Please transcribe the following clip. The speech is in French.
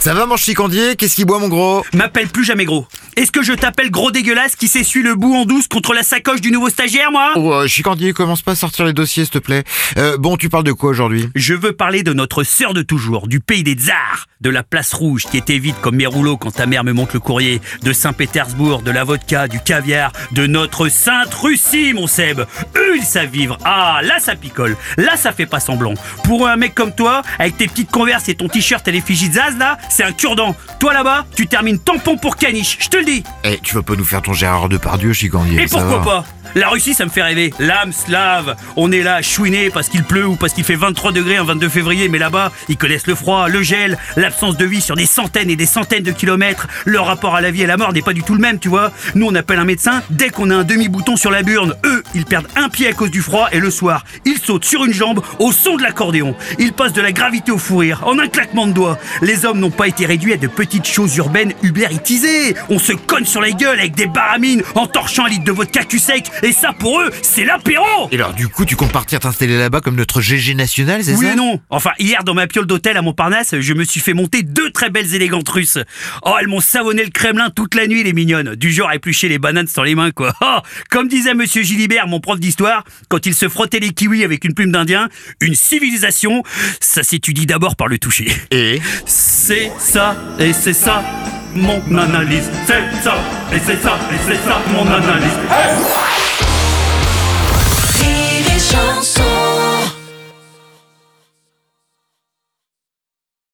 Ça va mon chicandier? Qu'est-ce qu'il boit mon gros? M'appelle plus jamais gros. Est-ce que je t'appelle gros dégueulasse qui s'essuie le bout en douce contre la sacoche du nouveau stagiaire, moi? Oh, euh, chicandier, commence pas à sortir les dossiers s'il te plaît. Euh, bon, tu parles de quoi aujourd'hui? Je veux parler de notre sœur de toujours, du pays des tsars, de la place rouge qui était vide comme mes rouleaux quand ta mère me monte le courrier, de Saint-Pétersbourg, de la vodka, du caviar, de notre sainte Russie, mon Seb. Eux, ils savent vivre. Ah, là, ça picole. Là, ça fait pas semblant. Pour un mec comme toi, avec tes petites converses et ton t-shirt à l'effigie de Zaz, là, c'est un cure-dent. Toi, là-bas, tu termines tampon pour caniche, je te le dis. Eh, tu vas pas nous faire ton Gérard Depardieu, chicandier Et pourquoi va. pas? La Russie, ça me fait rêver. L'âme slave. On est là à chouiner parce qu'il pleut ou parce qu'il fait 23 degrés un 22 février, mais là-bas, ils connaissent le froid, le gel, l'absence de vie sur des centaines et des centaines de kilomètres. Leur rapport à la vie et à la mort n'est pas du tout le même, tu vois. Nous, on appelle un médecin dès qu'on a un demi-bouton sur la burne. Eux, ils perdent un pied à cause du froid et le soir, ils sautent sur une jambe au son de l'accordéon. Ils passent de la gravité au fou rire en un claquement de doigts. Les hommes n'ont pas été réduits à de petites choses urbaines ubéritisées. On se cogne sur la gueule avec des baramines en torchant un litre de vodka cul sec et ça pour eux, c'est l'apéro Et alors du coup, tu comptes partir t'installer là-bas comme notre GG national, c'est oui ça et non. Enfin, hier, dans ma piole d'hôtel à Montparnasse, je me suis fait monter deux très belles élégantes russes. Oh, elles m'ont savonné le Kremlin toute la nuit, les mignonnes. Du genre à éplucher les bananes sans les mains, quoi. Oh, comme disait monsieur Gilibert, mon prof d'histoire, quand il se frottait les kiwis avec une plume d'Indien, une civilisation, ça s'étudie d'abord par le toucher. Et C'est ça, et c'est ça, mon analyse. C'est ça, et c'est ça, et c'est ça, mon analyse. Chanson.